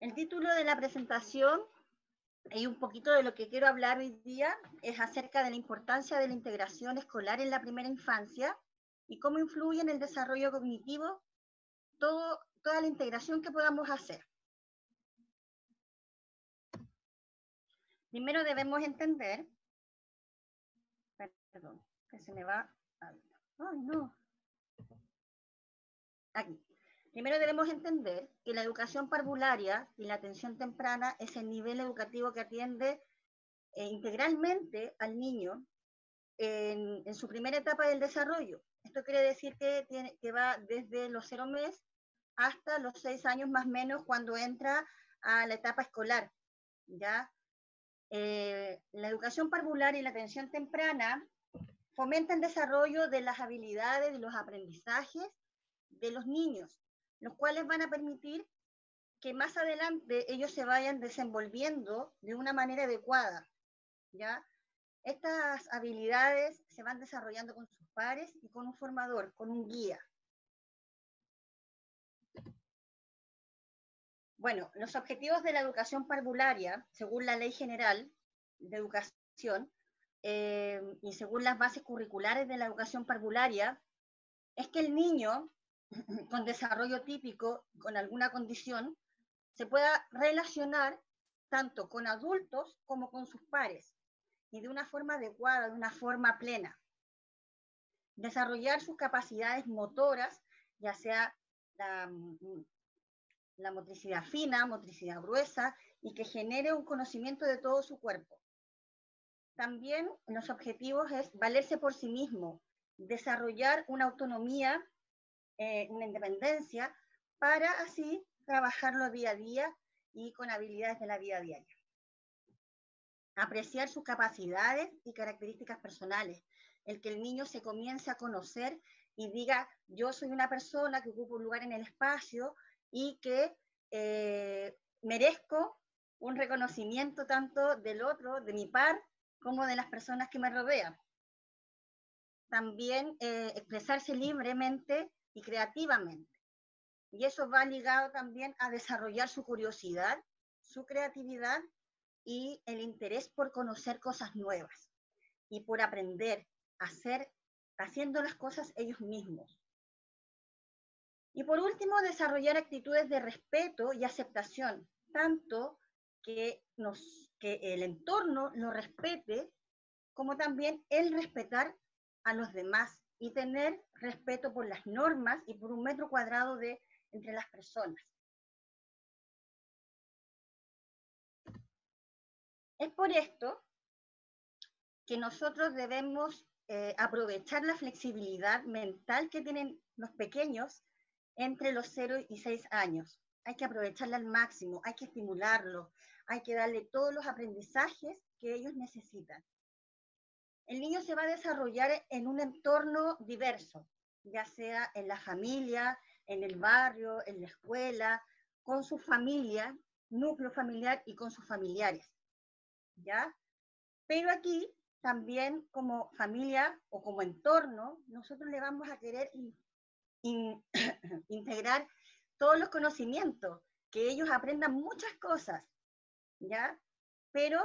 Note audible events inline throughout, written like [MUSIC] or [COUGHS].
El título de la presentación y un poquito de lo que quiero hablar hoy día es acerca de la importancia de la integración escolar en la primera infancia y cómo influye en el desarrollo cognitivo toda la integración que podamos hacer. Primero debemos entender, perdón, que se me va, ay no, aquí. Primero debemos entender que la educación parvularia y la atención temprana es el nivel educativo que atiende eh, integralmente al niño en, su primera etapa del desarrollo. Esto quiere decir que, va desde los cero meses hasta los seis años más o menos cuando entra a la etapa escolar. ¿ya? Eh, la educación parvularia y la atención temprana fomenta el desarrollo de las habilidades y los aprendizajes de los niños los cuales van a permitir que más adelante ellos se vayan desenvolviendo de una manera adecuada, ¿ya? Estas habilidades se van desarrollando con sus pares y con un formador, con un guía. Bueno, los objetivos de la educación parvularia, según la Ley General de Educación eh, y según las bases curriculares de la educación parvularia, es que el niño [CLEARS THROAT] con desarrollo típico, con alguna condición, se pueda relacionar tanto con adultos como con sus pares y de una forma adecuada, de una forma plena. Desarrollar sus capacidades motoras, ya sea la, mm, motricidad fina, motricidad gruesa, y que genere un conocimiento de todo su cuerpo. También los objetivos es valerse por sí mismo, desarrollar una autonomía eh, independencia para así trabajarlo día a día y con habilidades de la vida diaria. Apreciar sus capacidades y características personales. El que el niño se comience a conocer y diga, yo soy una persona que ocupa un lugar en el espacio y que eh, merezco un reconocimiento tanto del otro, de mi par, como de las personas que me rodean. También eh, expresarse libremente y creativamente. Y eso va ligado también a desarrollar su curiosidad, su creatividad y el interés por conocer cosas nuevas y por aprender a hacer, haciendo las cosas ellos mismos. Y por último, desarrollar actitudes de respeto y aceptación, tanto que, nos, que el entorno lo respete, como también el respetar a los demás y tener respeto por las normas y por un metro cuadrado de entre las personas. Es por esto que nosotros debemos eh, aprovechar la flexibilidad mental que tienen los pequeños entre los 0 y 6 años. Hay que aprovecharla al máximo, hay que estimularlo, hay que darle todos los aprendizajes que ellos necesitan el niño se va a desarrollar en un entorno diverso, ya sea en la familia, en el barrio, en la escuela, con su familia, núcleo familiar y con sus familiares. ¿Ya? Pero aquí también como familia o como entorno, nosotros le vamos a querer [COUGHS] integrar todos los conocimientos, que ellos aprendan muchas cosas, ¿ya? Pero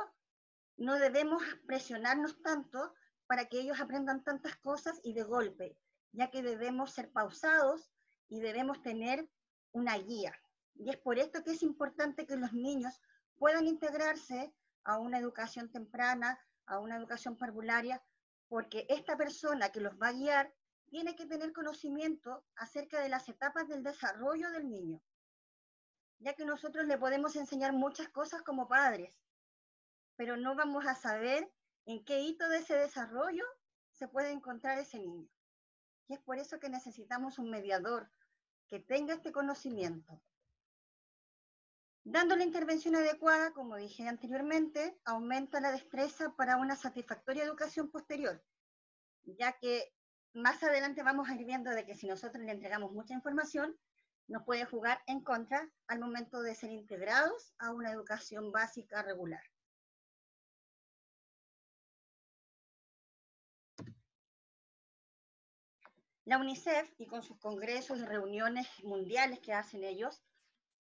no debemos presionarnos tanto para que ellos aprendan tantas cosas y de golpe, ya que debemos ser pausados y debemos tener una guía. Y es por esto que es importante que los niños puedan integrarse a una educación temprana, a una educación parvularia, porque esta persona que los va a guiar tiene que tener conocimiento acerca de las etapas del desarrollo del niño, ya que nosotros le podemos enseñar muchas cosas como padres, pero no vamos a saber en qué hito de ese desarrollo se puede encontrar ese niño. Y es por eso que necesitamos un mediador que tenga este conocimiento. Dando la intervención adecuada, como dije anteriormente, aumenta la destreza para una satisfactoria educación posterior, ya que más adelante vamos a ir viendo de que si nosotros le entregamos mucha información, nos puede jugar en contra al momento de ser integrados a una educación básica regular. La UNICEF, y con sus congresos y reuniones mundiales que hacen ellos,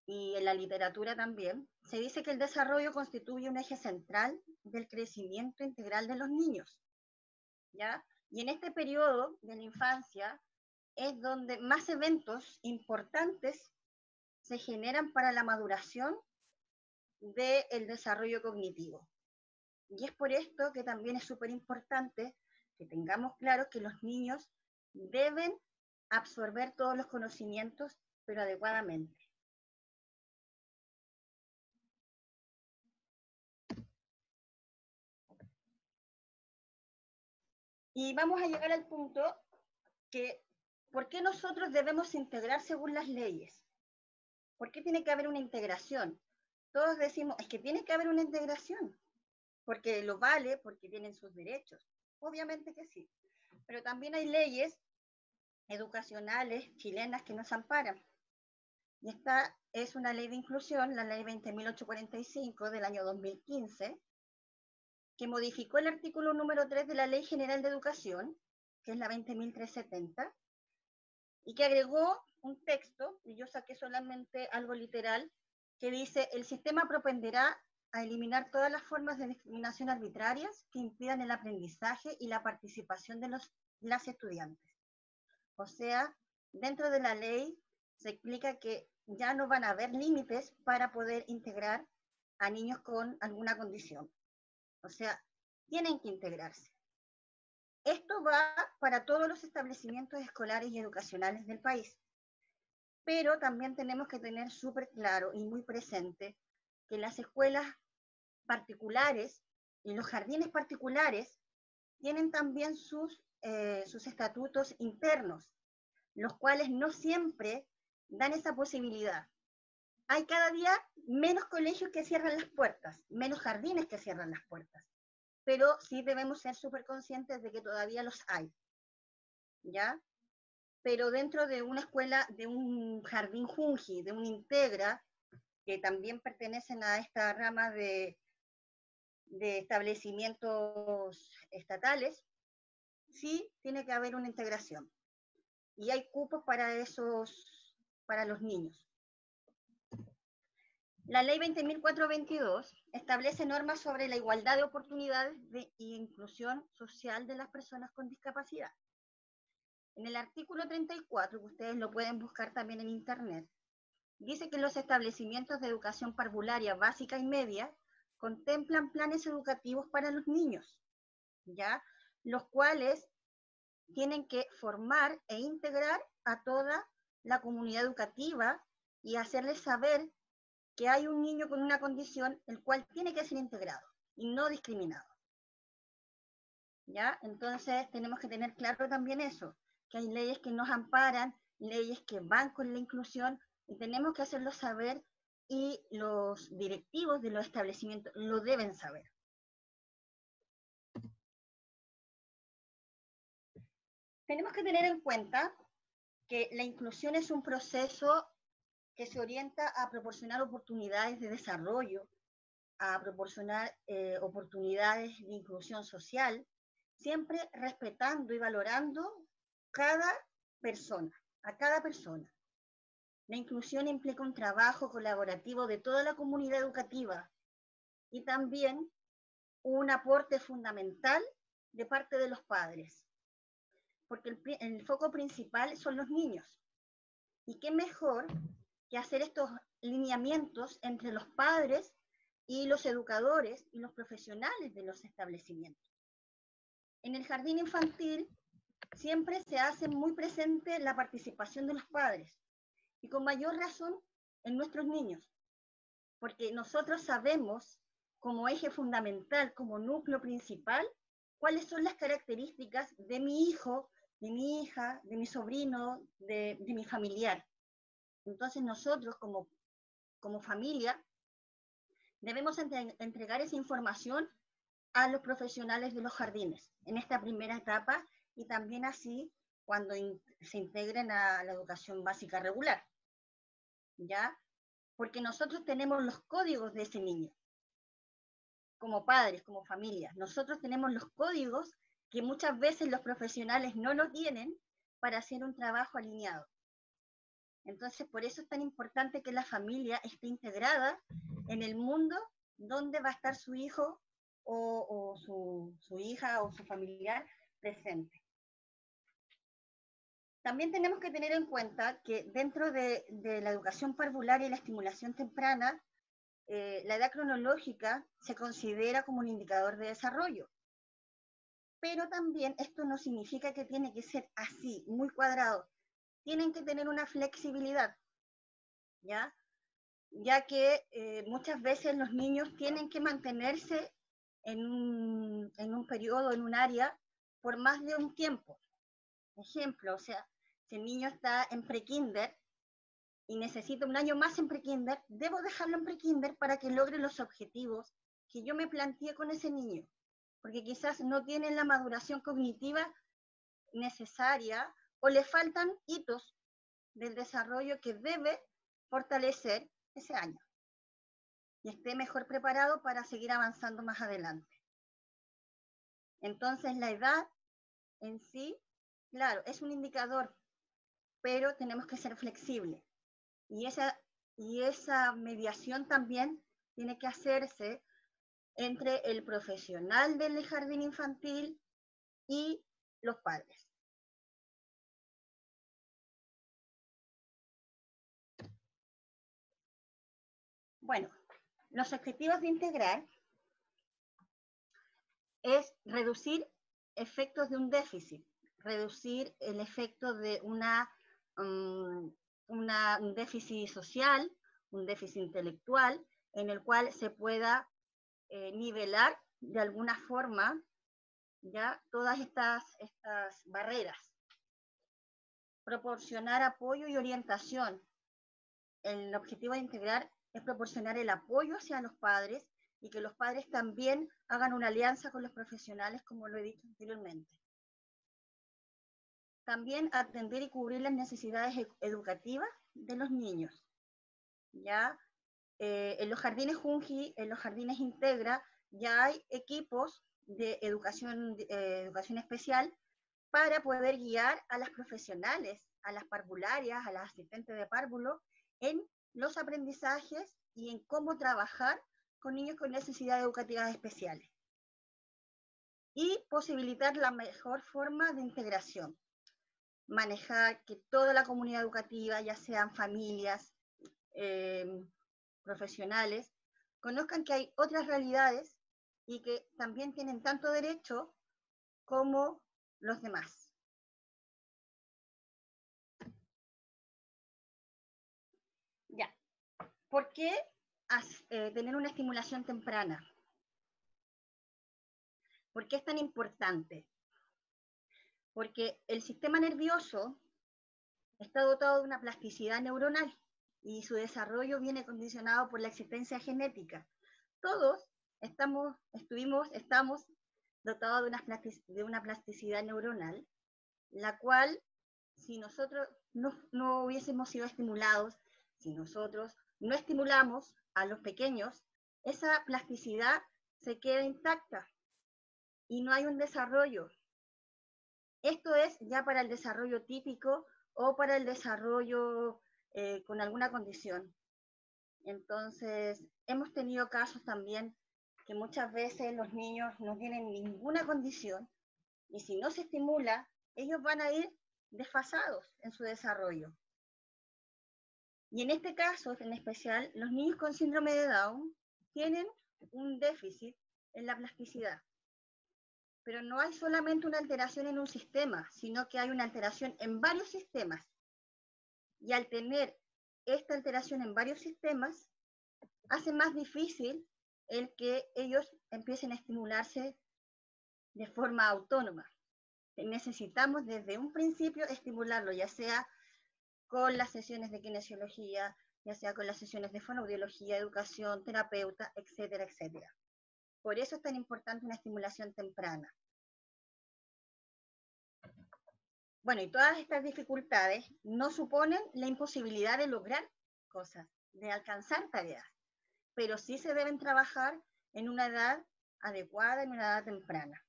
y en la literatura también, se dice que el desarrollo constituye un eje central del crecimiento integral de los niños. ¿ya? Y en este periodo de la infancia es donde más eventos importantes se generan para la maduración del desarrollo cognitivo. Y es por esto que también es súper importante que tengamos claro que los niños deben absorber todos los conocimientos, pero adecuadamente. Y vamos a llegar al punto que, ¿por qué nosotros debemos integrar según las leyes? ¿Por qué tiene que haber una integración? Todos decimos, es que tiene que haber una integración, porque lo vale, porque tienen sus derechos. Obviamente que sí, pero también hay leyes educacionales chilenas que nos amparan. Y esta es una ley de inclusión, la ley 20.845 del año 2015, que modificó el artículo número 3 de la Ley General de Educación, que es la 20.370, y que agregó un texto, y yo saqué solamente algo literal, que dice, el sistema propenderá a eliminar todas las formas de discriminación arbitrarias que impidan el aprendizaje y la participación de los, las estudiantes. O sea, dentro de la ley se explica que ya no van a haber límites para poder integrar a niños con alguna condición. O sea, tienen que integrarse. Esto va para todos los establecimientos escolares y educacionales del país. Pero también tenemos que tener súper claro y muy presente que las escuelas particulares y los jardines particulares tienen también sus, eh, sus estatutos internos, los cuales no siempre dan esa posibilidad. Hay cada día menos colegios que cierran las puertas, menos jardines que cierran las puertas, pero sí debemos ser súper conscientes de que todavía los hay, ¿ya? Pero dentro de una escuela, de un jardín Junji, de un Integra, que también pertenecen a esta rama de, de establecimientos estatales, sí tiene que haber una integración. Y hay cupos para esos, para los niños. La ley 20.422 establece normas sobre la igualdad de oportunidades de, y inclusión social de las personas con discapacidad. En el artículo 34, que ustedes lo pueden buscar también en internet, dice que los establecimientos de educación parvularia básica y media contemplan planes educativos para los niños, ¿ya? Los cuales tienen que formar e integrar a toda la comunidad educativa y hacerles saber que hay un niño con una condición el cual tiene que ser integrado y no discriminado. ¿Ya? Entonces tenemos que tener claro también eso, que hay leyes que nos amparan, leyes que van con la inclusión y tenemos que hacerlo saber y los directivos de los establecimientos lo deben saber. Tenemos que tener en cuenta que la inclusión es un proceso que se orienta a proporcionar oportunidades de desarrollo, a proporcionar eh, oportunidades de inclusión social, siempre respetando y valorando cada persona, a cada persona. La inclusión implica un trabajo colaborativo de toda la comunidad educativa y también un aporte fundamental de parte de los padres, porque el, el foco principal son los niños. Y qué mejor que hacer estos lineamientos entre los padres y los educadores y los profesionales de los establecimientos. En el jardín infantil siempre se hace muy presente la participación de los padres y con mayor razón en nuestros niños, porque nosotros sabemos como eje fundamental, como núcleo principal, cuáles son las características de mi hijo, de mi hija, de mi sobrino, de, de mi familiar. Entonces nosotros como, como familia debemos entregar esa información a los profesionales de los jardines en esta primera etapa y también así cuando se integren a la educación básica regular. ¿Ya? Porque nosotros tenemos los códigos de ese niño, como padres, como familia. Nosotros tenemos los códigos que muchas veces los profesionales no lo tienen para hacer un trabajo alineado. Entonces, por eso es tan importante que la familia esté integrada en el mundo donde va a estar su hijo o, su, hija o su familiar presente. También tenemos que tener en cuenta que dentro de, la educación parvularia y la estimulación temprana, eh, la edad cronológica se considera como un indicador de desarrollo. Pero también esto no significa que tiene que ser así, muy cuadrado. Tienen que tener una flexibilidad, ¿ya? Ya que eh, muchas veces los niños tienen que mantenerse en un, en un periodo, en un área, por más de un tiempo. Ejemplo, o sea, si el niño está en prekinder y necesita un año más en prekinder, debo dejarlo en prekinder para que logre los objetivos que yo me planteé con ese niño, porque quizás no tiene la maduración cognitiva necesaria o le faltan hitos del desarrollo que debe fortalecer ese año y esté mejor preparado para seguir avanzando más adelante. Entonces, la edad en sí, claro, es un indicador, pero tenemos que ser flexibles. Y esa, y esa mediación también tiene que hacerse entre el profesional del jardín infantil y los padres. Bueno, los objetivos de integrar es reducir efectos de un déficit, reducir el efecto de una, mm, un déficit social, un déficit intelectual, en el cual se pueda eh, nivelar de alguna forma ya todas estas, estas barreras. Proporcionar apoyo y orientación. El objetivo de integrar es proporcionar el apoyo hacia los padres y que los padres también hagan una alianza con los profesionales, como lo he dicho anteriormente. También atender y cubrir las necesidades e-, educativas de los niños. Ya eh, en los jardines Junji, en los jardines Integra, ya hay equipos de educación, eh, educación especial para poder guiar a las profesionales, a las parvularias, a las asistentes de párvulo en los aprendizajes y en cómo trabajar con niños con necesidades educativas especiales. Y posibilitar la mejor forma de integración. Manejar que toda la comunidad educativa, ya sean familias, eh, profesionales, conozcan que hay otras realidades y que también tienen tanto derecho como los demás. ¿Por qué eh, tener una estimulación temprana? ¿Por qué es tan importante? Porque el sistema nervioso está dotado de una plasticidad neuronal y su desarrollo viene condicionado por la existencia genética. Todos estamos, estuvimos, estamos dotados de una, de una plasticidad neuronal, la cual, si nosotros no, no hubiésemos sido estimulados, si nosotros no estimulamos a los pequeños, esa plasticidad se queda intacta y no hay un desarrollo. Esto es ya para el desarrollo típico o para el desarrollo alguna condición. Entonces, hemos tenido casos también que muchas veces los niños no tienen ninguna condición y si no se estimula, ellos van a ir desfasados en su desarrollo. Y en este caso, en especial, los niños con síndrome de Down tienen un déficit en la plasticidad. Pero no hay solamente una alteración en un sistema, sino que hay una alteración en varios sistemas. Y al tener esta alteración en varios sistemas, hace más difícil el que ellos empiecen a estimularse de forma autónoma. Necesitamos desde un principio estimularlo, ya sea con las sesiones de kinesiología, ya sea con las sesiones de fonoaudiología, educación, terapeuta, etcétera, etcétera. Por eso es tan importante una estimulación temprana. Bueno, y todas estas dificultades no suponen la imposibilidad de lograr cosas, de alcanzar tareas, pero sí se deben trabajar en una edad adecuada, en una edad temprana.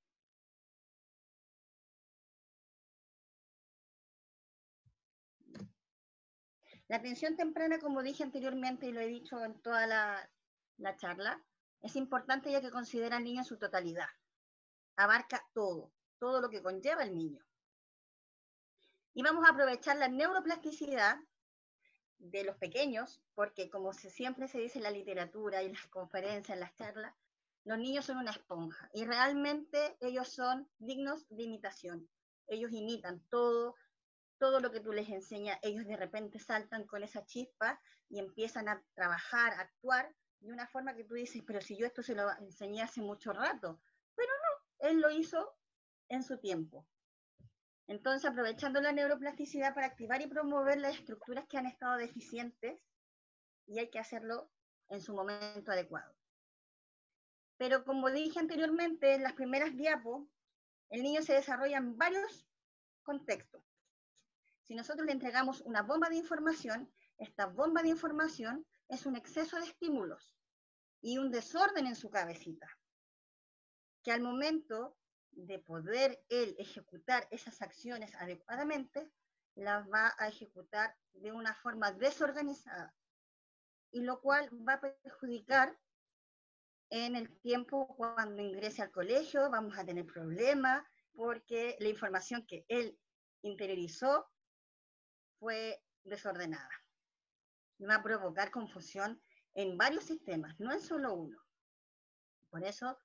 La atención temprana, como dije anteriormente y lo he dicho en toda la, la charla, es importante ya que considera al niño en su totalidad. Abarca todo, todo lo que conlleva el niño. Y vamos a aprovechar la neuroplasticidad de los pequeños, porque como siempre se dice en la literatura y en las conferencias, en las charlas, los niños son una esponja y realmente ellos son dignos de imitación. Ellos imitan todo, todo lo que tú les enseñas, ellos de repente saltan con esa chispa y empiezan a trabajar, a actuar de una forma que tú dices, pero si yo esto se lo enseñé hace mucho rato, pero no, él lo hizo en su tiempo. Entonces, aprovechando la neuroplasticidad para activar y promover las estructuras que han estado deficientes, y hay que hacerlo en su momento adecuado. Pero como dije anteriormente, en las primeras diapos, el niño se desarrolla en varios contextos. Si nosotros le entregamos una bomba de información, esta bomba de información es un exceso de estímulos y un desorden en su cabecita, que al momento de poder él ejecutar esas acciones adecuadamente, las va a ejecutar de una forma desorganizada, y lo cual va a perjudicar en el tiempo cuando ingrese al colegio, vamos a tener problemas porque la información que él interiorizó fue desordenada. Va a provocar confusión en varios sistemas, no en solo uno. Por eso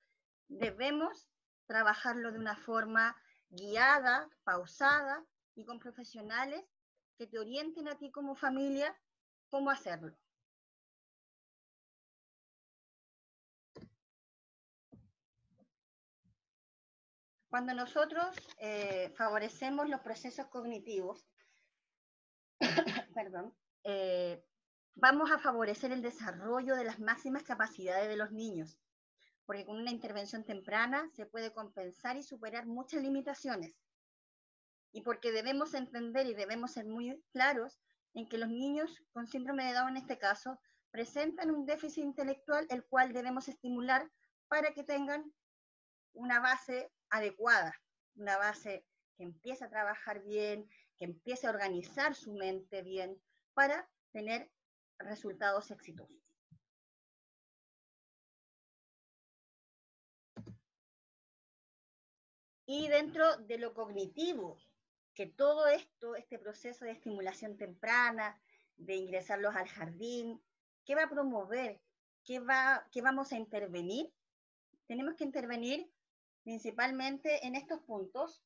debemos trabajarlo de una forma guiada, pausada y con profesionales que te orienten a ti como familia cómo hacerlo. Cuando nosotros eh, favorecemos los procesos cognitivos, [COUGHS] perdón, eh, vamos a favorecer el desarrollo de las máximas capacidades de los niños porque con una intervención temprana se puede compensar y superar muchas limitaciones. Y porque debemos entender y debemos ser muy claros en que los niños con síndrome de Down en este caso presentan un déficit intelectual el cual debemos estimular para que tengan una base adecuada, una base que empiece a trabajar bien, que empiece a organizar su mente bien para tener resultados exitosos. Y dentro de lo cognitivo, que todo esto, este proceso de estimulación temprana, de ingresarlos al jardín, ¿qué va a promover? ¿Qué, va, qué vamos a intervenir? Tenemos que intervenir principalmente en estos puntos,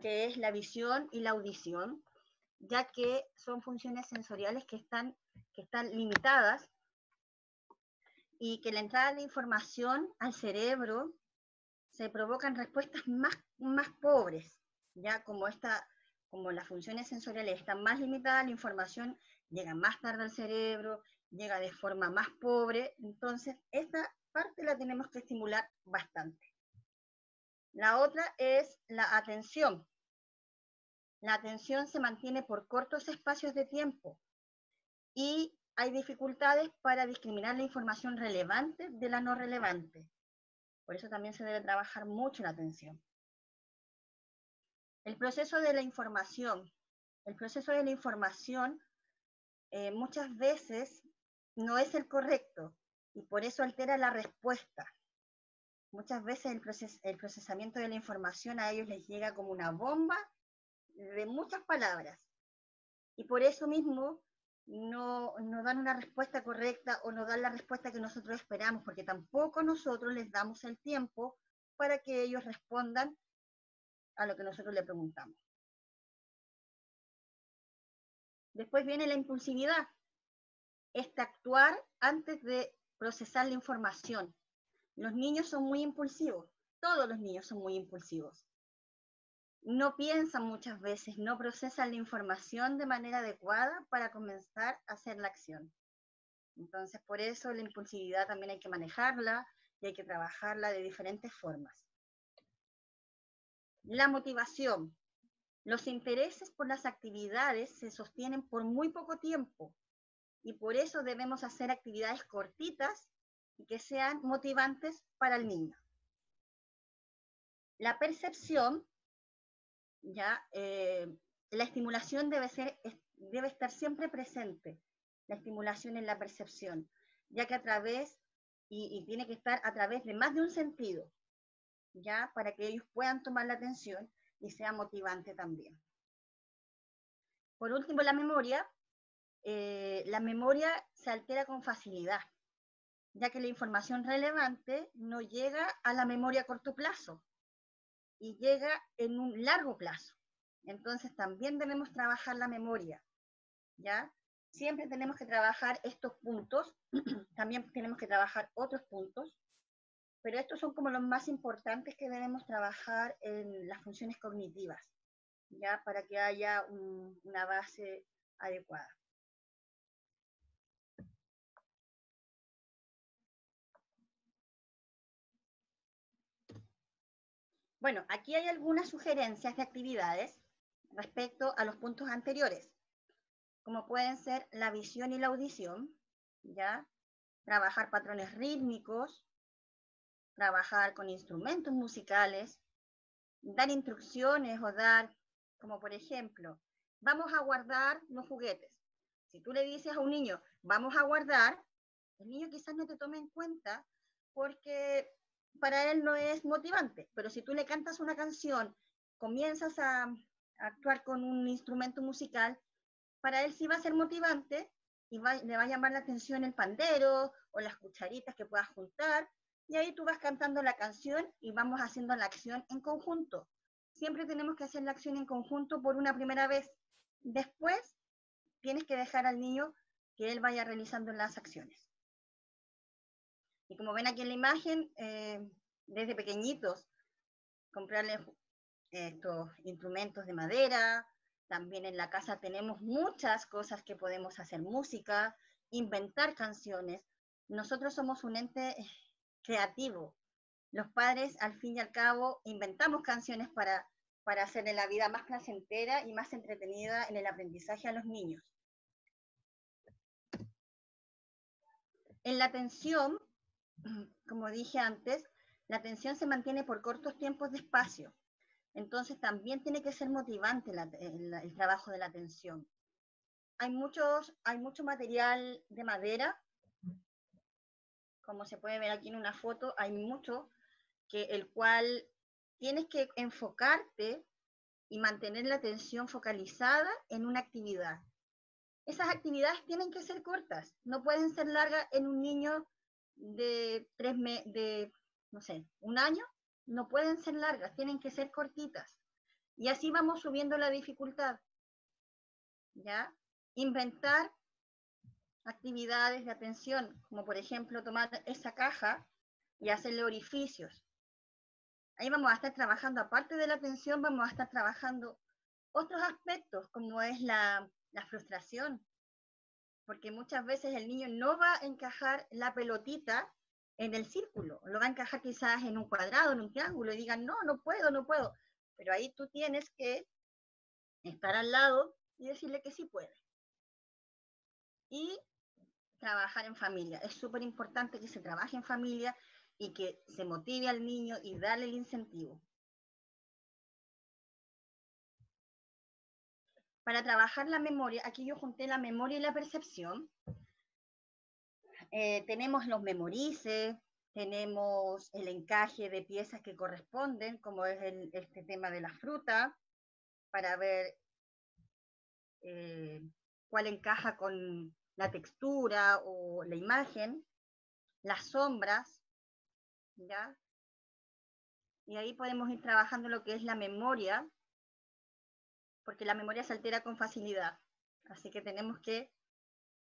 que es la visión y la audición, ya que son funciones sensoriales que están, que están limitadas y que la entrada de información al cerebro se provocan respuestas más, más pobres, ya como, esta, como las funciones sensoriales están más limitadas, la información llega más tarde al cerebro, llega de forma más pobre, entonces esta parte la tenemos que estimular bastante. La otra es la atención. La atención se mantiene por cortos espacios de tiempo y hay dificultades para discriminar la información relevante de la no relevante. Por eso también se debe trabajar mucho la atención. El proceso de la información. El proceso de la información eh, muchas veces no es el correcto y por eso altera la respuesta. Muchas veces el, el procesamiento de la información a ellos les llega como una bomba de muchas palabras. Y por eso mismo no, no dan una respuesta correcta o no dan la respuesta que nosotros esperamos, porque tampoco nosotros les damos el tiempo para que ellos respondan a lo que nosotros le preguntamos. Después viene la impulsividad, este actuar antes de procesar la información. Los niños son muy impulsivos, todos los niños son muy impulsivos no piensan muchas veces, no procesan la información de manera adecuada para comenzar a hacer la acción. Entonces, por eso la impulsividad también hay que manejarla y hay que trabajarla de diferentes formas. La motivación. Los intereses por las actividades se sostienen por muy poco tiempo y por eso debemos hacer actividades cortitas y que sean motivantes para el niño. La percepción ya eh, la estimulación debe ser debe estar siempre presente la estimulación en la percepción, ya que a través, y, tiene que estar a través de más de un sentido, ya para que ellos puedan tomar la atención y sea motivante también. Por último, la memoria. Eh, la memoria se altera con facilidad, ya que la información relevante no llega a la memoria a corto plazo y llega en un largo plazo. Entonces también debemos trabajar la memoria, ¿ya? Siempre tenemos que trabajar estos puntos, [CLEARS THROAT] también tenemos que trabajar otros puntos, pero estos son como los más importantes que debemos trabajar en las funciones cognitivas, ¿ya? Para que haya una base adecuada. Bueno, aquí hay algunas sugerencias de actividades respecto a los puntos anteriores, como pueden ser la visión y la audición, ¿ya? Trabajar patrones rítmicos, trabajar con instrumentos musicales, dar instrucciones o dar, como por ejemplo, vamos a guardar los juguetes. Si tú le dices a un niño, vamos a guardar, el niño quizás no te tome en cuenta porque para él no es motivante, pero si tú le cantas una canción, comienzas a, actuar con un instrumento musical, para él sí va a ser motivante y le va a llamar la atención el pandero o las cucharitas que puedas juntar, y ahí tú vas cantando la canción y vamos haciendo la acción en conjunto. Siempre tenemos que hacer la acción en conjunto por una primera vez. Después tienes que dejar al niño que él vaya realizando las acciones. Y como ven aquí en la imagen, eh, desde pequeñitos, comprarles estos instrumentos de madera. También en la casa tenemos muchas cosas que podemos hacer música, inventar canciones. Nosotros somos un ente creativo. Los padres, al fin y al cabo, inventamos canciones para, para hacerle la vida más placentera y más entretenida en el aprendizaje a los niños. En la atención, [CLEARS THROAT] como dije antes, la atención se mantiene por cortos tiempos de espacio. Entonces también tiene que ser motivante el, trabajo de la atención. Hay, muchos, hay mucho material de madera, como se puede ver aquí en una foto, hay mucho que el cual tienes que enfocarte y mantener la atención focalizada en una actividad. Esas actividades tienen que ser cortas, no pueden ser largas en un niño de, tres de no sé, un año, no pueden ser largas, tienen que ser cortitas. Y así vamos subiendo la dificultad. ¿Ya? Inventar actividades de atención, como por ejemplo tomar esa caja y hacerle orificios. Ahí vamos a estar trabajando, aparte de la atención, vamos a estar trabajando otros aspectos, como es la, la frustración, porque muchas veces el niño no va a encajar la pelotita en el círculo, lo va a encajar quizás en un cuadrado, en un triángulo, y digan, no, no puedo, no puedo. Pero ahí tú tienes que estar al lado y decirle que sí puede. Y trabajar en familia. Es súper importante que se trabaje en familia y que se motive al niño y darle el incentivo. Para trabajar la memoria, aquí yo junté la memoria y la percepción. Eh, tenemos los memorices, tenemos el encaje de piezas que corresponden, como es este tema de la fruta, para ver eh, cuál encaja con la textura o la imagen, las sombras, ¿ya? Y ahí podemos ir trabajando lo que es la memoria, porque la memoria se altera con facilidad. Así que tenemos que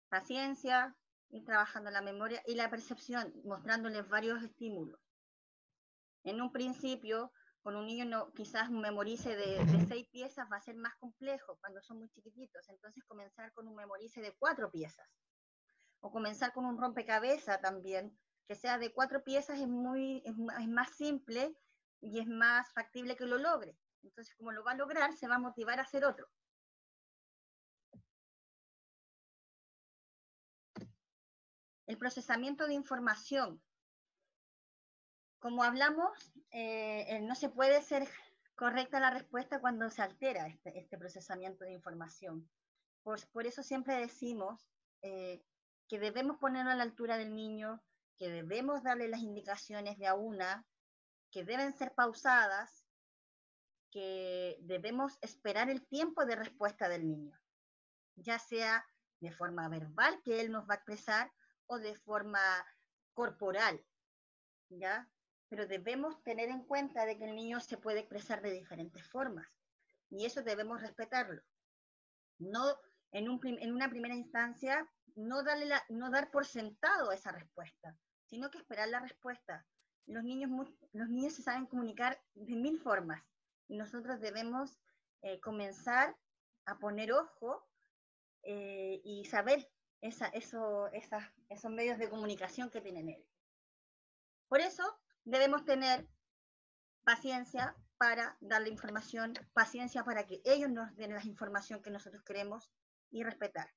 paciencia, ir trabajando la memoria y la percepción, mostrándoles varios estímulos. En un principio, con un niño no, quizás memorice de, seis piezas va a ser más complejo cuando son muy chiquititos, entonces comenzar con un memorice de cuatro piezas. O comenzar con un rompecabezas también, que sea de cuatro piezas es, muy, es más simple y es más factible que lo logre. Entonces, como lo va a lograr, se va a motivar a hacer otro. El procesamiento de información. Como hablamos, eh, no se puede ser correcta la respuesta cuando se altera este, este procesamiento de información. por, eso siempre decimos eh, que debemos ponernos a la altura del niño, que debemos darle las indicaciones de a una, que deben ser pausadas, que debemos esperar el tiempo de respuesta del niño, ya sea de forma verbal que él nos va a expresar o de forma corporal, ¿ya? Pero debemos tener en cuenta de que el niño se puede expresar de diferentes formas y eso debemos respetarlo. No en, en una primera instancia, no, darle no dar por sentado esa respuesta, sino que esperar la respuesta. Los niños, los niños se saben comunicar de mil formas nosotros debemos eh, comenzar a poner ojo eh, y saber esos medios de comunicación que tienen ellos. Por eso debemos tener paciencia para darle información, paciencia para que ellos nos den la información que nosotros queremos y respetar.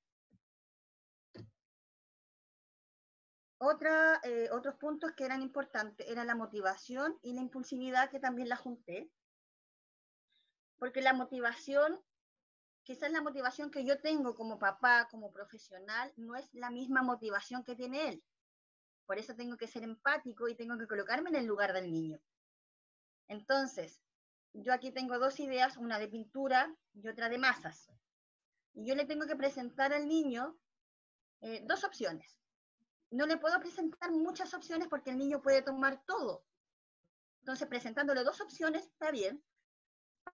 Otra, eh, otros puntos que eran importantes era la motivación y la impulsividad, que también la junté. Porque la motivación, quizás la motivación que yo tengo como papá, como profesional, no es la misma motivación que tiene él. Por eso tengo que ser empático y tengo que colocarme en el lugar del niño. Entonces, yo aquí tengo dos ideas, una de pintura y otra de masas. Y yo le tengo que presentar al niño eh, dos opciones. No le puedo presentar muchas opciones porque el niño puede tomar todo. Entonces, presentándole dos opciones está bien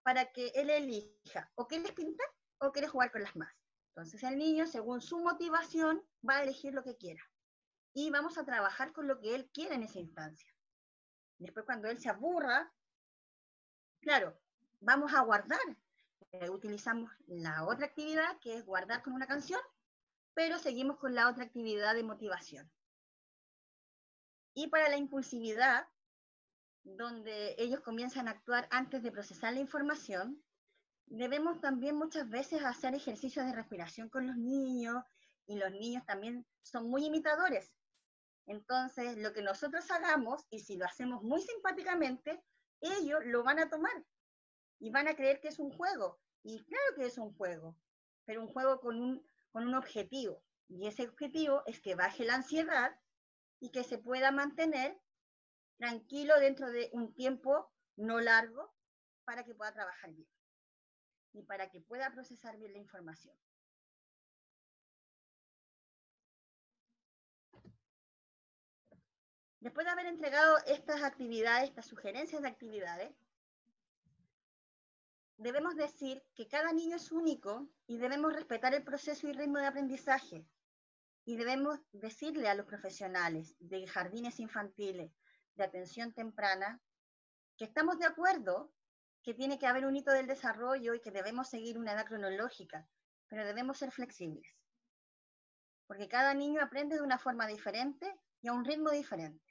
para que él elija o quiere pintar o quiere jugar con las más. Entonces, el niño, según su motivación, va a elegir lo que quiera. Y vamos a trabajar con lo que él quiere en esa instancia. Después, cuando él se aburra, claro, vamos a guardar eh, utilizamos la otra actividad que es guardar con una canción, pero seguimos con la otra actividad de motivación. Y para la impulsividad, donde ellos comienzan a actuar antes de procesar la información, debemos también muchas veces hacer ejercicios de respiración con los niños y los niños también son muy imitadores. Entonces, lo que nosotros hagamos, y si lo hacemos muy simpáticamente, ellos lo van a tomar y van a creer que es un juego. Y claro que es un juego, pero un juego con un, con un objetivo. Y ese objetivo es que baje la ansiedad y que se pueda mantener tranquilo dentro de un tiempo no largo para que pueda trabajar bien y para que pueda procesar bien la información. Después de haber entregado estas actividades, estas sugerencias de actividades, debemos decir que cada niño es único y debemos respetar el proceso y ritmo de aprendizaje. Y debemos decirle a los profesionales de jardines infantiles, de atención temprana, que estamos de acuerdo que tiene que haber un hito del desarrollo y que debemos seguir una edad cronológica, pero debemos ser flexibles. Porque cada niño aprende de una forma diferente y a un ritmo diferente.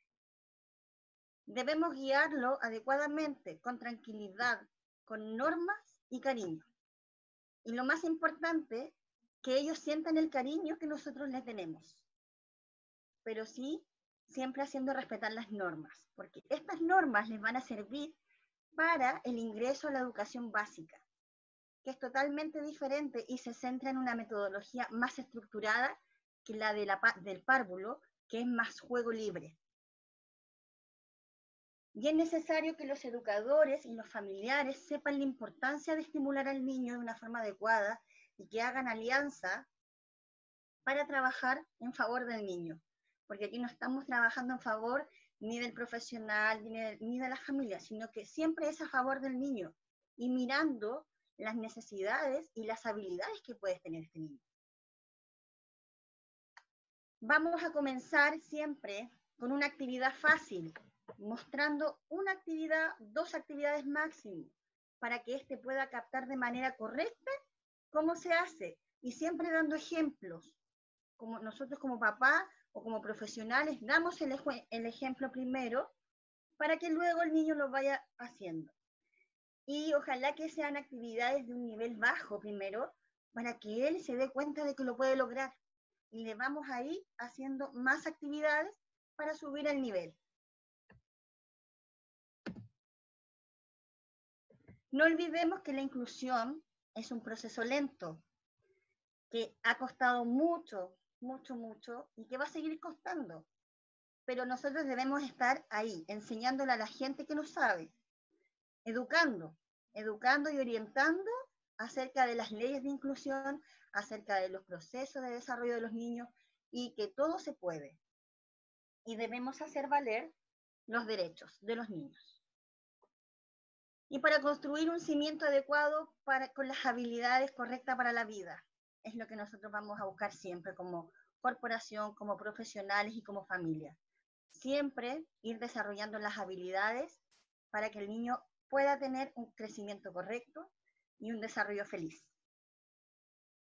Debemos guiarlo adecuadamente, con tranquilidad, con normas y cariño. Y lo más importante, que ellos sientan el cariño que nosotros les tenemos. Pero sí, siempre haciendo respetar las normas, porque estas normas les van a servir para el ingreso a la educación básica, que es totalmente diferente y se centra en una metodología más estructurada que la, de la del párvulo, que es más juego libre. Y es necesario que los educadores y los familiares sepan la importancia de estimular al niño de una forma adecuada y que hagan alianza para trabajar en favor del niño. Porque aquí no estamos trabajando en favor ni del profesional ni de, la familia, sino que siempre es a favor del niño y mirando las necesidades y las habilidades que puede tener este niño. Vamos a comenzar siempre con una actividad fácil, mostrando una actividad, dos actividades máximo, para que éste pueda captar de manera correcta cómo se hace y siempre dando ejemplos. Como nosotros como papá o como profesionales damos el, el ejemplo primero para que luego el niño lo vaya haciendo. Y ojalá que sean actividades de un nivel bajo primero para que él se dé cuenta de que lo puede lograr. Y le vamos a ir haciendo más actividades para subir el nivel. No olvidemos que la inclusión es un proceso lento que ha costado mucho, mucho, mucho y que va a seguir costando. Pero nosotros debemos estar ahí, enseñándole a la gente que no sabe, educando, educando y orientando acerca de las leyes de inclusión, acerca de los procesos de desarrollo de los niños y que todo se puede. Y debemos hacer valer los derechos de los niños. Y para construir un cimiento adecuado para, con las habilidades correctas para la vida, es lo que nosotros vamos a buscar siempre como corporación, como profesionales y como familia. Siempre ir desarrollando las habilidades para que el niño pueda tener un crecimiento correcto y un desarrollo feliz.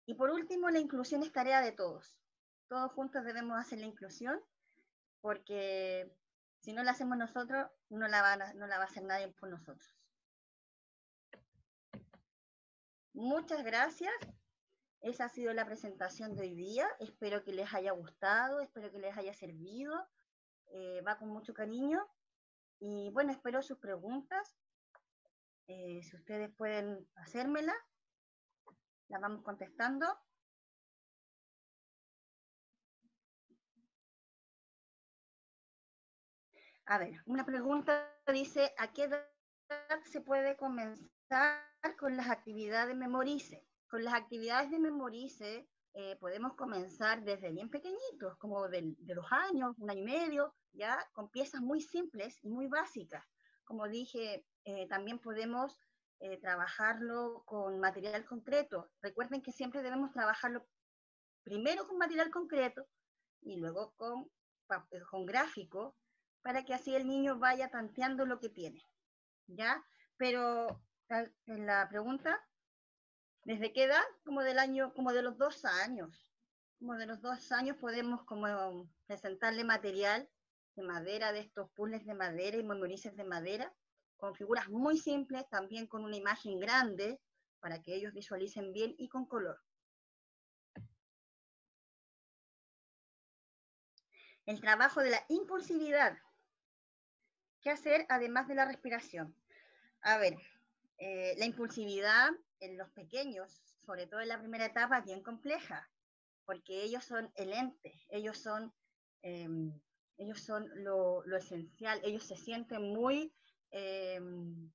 Y por último, la inclusión es tarea de todos. Todos juntos debemos hacer la inclusión porque si no la hacemos nosotros, no la, va no la va a hacer nadie por nosotros. Muchas gracias. Esa ha sido la presentación de hoy día. Espero que les haya gustado, espero que les haya servido. Eh, va con mucho cariño. Y bueno, espero sus preguntas. Eh, si ustedes pueden hacérmela, la vamos contestando. A ver, una pregunta dice, ¿a qué edad se puede comenzar con las actividades Memorice? Con las actividades de Memorice eh, podemos comenzar desde bien pequeñitos, como de, de dos años, un año y medio, ya con piezas muy simples y muy básicas. Como dije, eh, también podemos eh, trabajarlo con material concreto. Recuerden que siempre debemos trabajarlo primero con material concreto y luego con, con gráfico para que así el niño vaya tanteando lo que tiene. ¿Ya? Pero en la pregunta, ¿desde qué edad? Como del año, como de los dos años. Como de los dos años podemos como presentarle material de madera, de estos puzzles de madera y memorices de madera, con figuras muy simples, también con una imagen grande, para que ellos visualicen bien y con color. El trabajo de la impulsividad ¿Qué hacer además de la respiración? A ver, eh, la impulsividad en los pequeños, sobre todo en la primera etapa, bien compleja, porque ellos son el ente, ellos son, em, ellos son lo, esencial, ellos se sienten muy em,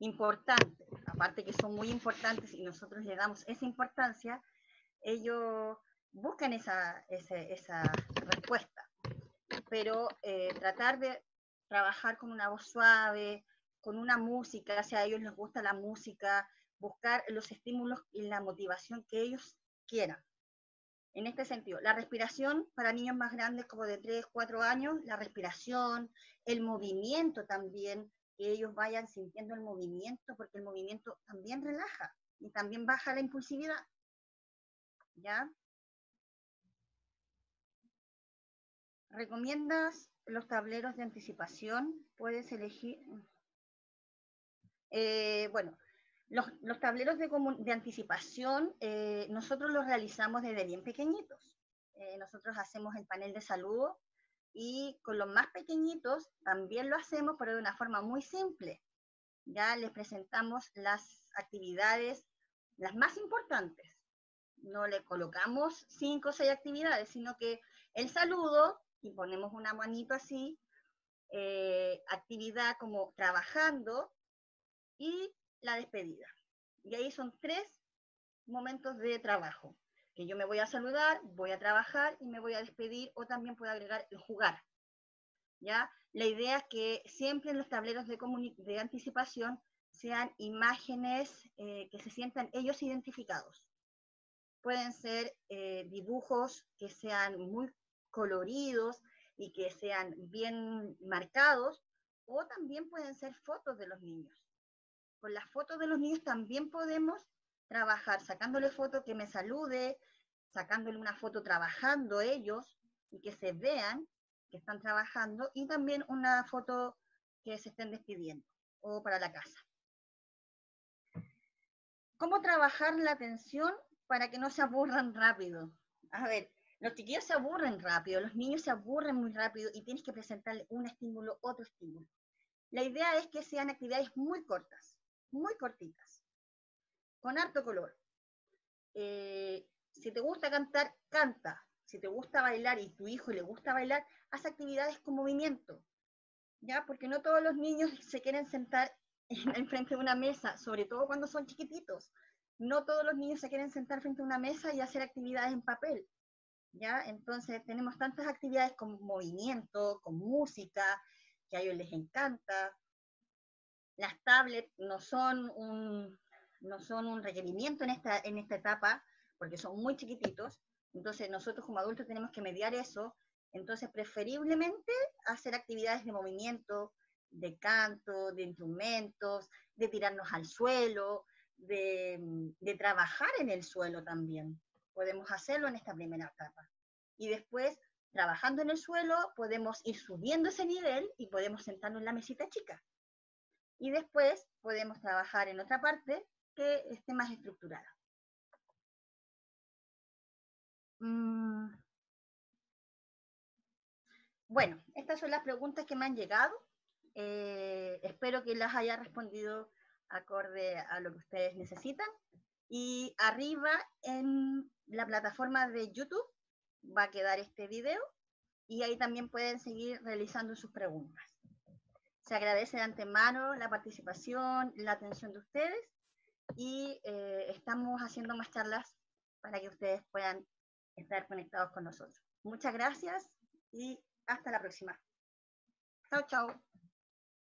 importantes, aparte que son muy importantes y nosotros le damos esa importancia, ellos buscan esa, esa respuesta, pero eh, tratar de trabajar con una voz suave, con una música, si a ellos les gusta la música, buscar los estímulos y la motivación que ellos quieran. En este sentido, la respiración para niños más grandes como de 3, 4 años, la respiración, el movimiento también, que ellos vayan sintiendo el movimiento, porque el movimiento también relaja y también baja la impulsividad. ¿Ya? ¿Recomiendas los tableros de anticipación, puedes elegir... Eh, bueno, los, tableros de, anticipación eh, nosotros los realizamos desde bien pequeñitos. Eh, nosotros hacemos el panel de saludo y con los más pequeñitos también lo hacemos, pero de una forma muy simple. Ya les presentamos las actividades, las más importantes. No le colocamos cinco o seis actividades, sino que el saludo y ponemos una manito así, eh, actividad como trabajando y la despedida. Y ahí son tres momentos de trabajo, que yo me voy a saludar, voy a trabajar y me voy a despedir o también puedo agregar el jugar. ¿Ya? La idea es que siempre en los tableros de, de anticipación sean imágenes eh, que se sientan ellos identificados. Pueden ser eh, dibujos que sean muy coloridos y que sean bien marcados, o también pueden ser fotos de los niños. Con las fotos de los niños también podemos trabajar, sacándole foto que me salude, sacándole una foto trabajando ellos y que se vean que están trabajando, y también una foto que se estén despidiendo o para la casa. ¿Cómo trabajar la atención para que no se aburran rápido? A ver, los chiquillos se aburren rápido, los niños se aburren muy rápido y tienes que presentarle un estímulo, otro estímulo. La idea es que sean actividades muy cortas, muy cortitas, con harto color. Eh, Si te gusta cantar, canta. Si te gusta bailar y tu hijo le gusta bailar, haz actividades con movimiento. ¿Ya? Porque no todos los niños se quieren sentar enfrente de una mesa, sobre todo cuando son chiquititos. No todos los niños se quieren sentar frente a una mesa y hacer actividades en papel. ¿Ya? Entonces tenemos tantas actividades con movimiento, con música, que a ellos les encanta. Las tablets no son un, no son un requerimiento en esta, en esta etapa, porque son muy chiquititos, entonces nosotros como adultos tenemos que mediar eso, entonces preferiblemente hacer actividades de movimiento, de canto, de instrumentos, de tirarnos al suelo, de, de trabajar en el suelo también. Podemos hacerlo en esta primera etapa. Y después, trabajando en el suelo, podemos ir subiendo ese nivel y podemos sentarnos en la mesita chica. Y después podemos trabajar en otra parte que esté más estructurada. Mm. Bueno, estas son las preguntas que me han llegado. Eh, espero que las haya respondido acorde a lo que ustedes necesitan. Y arriba en la plataforma de YouTube va a quedar este video y ahí también pueden seguir realizando sus preguntas. Se agradece de antemano la participación, la atención de ustedes y eh, estamos haciendo más charlas para que ustedes puedan estar conectados con nosotros. Muchas gracias y hasta la próxima. Chao, chao.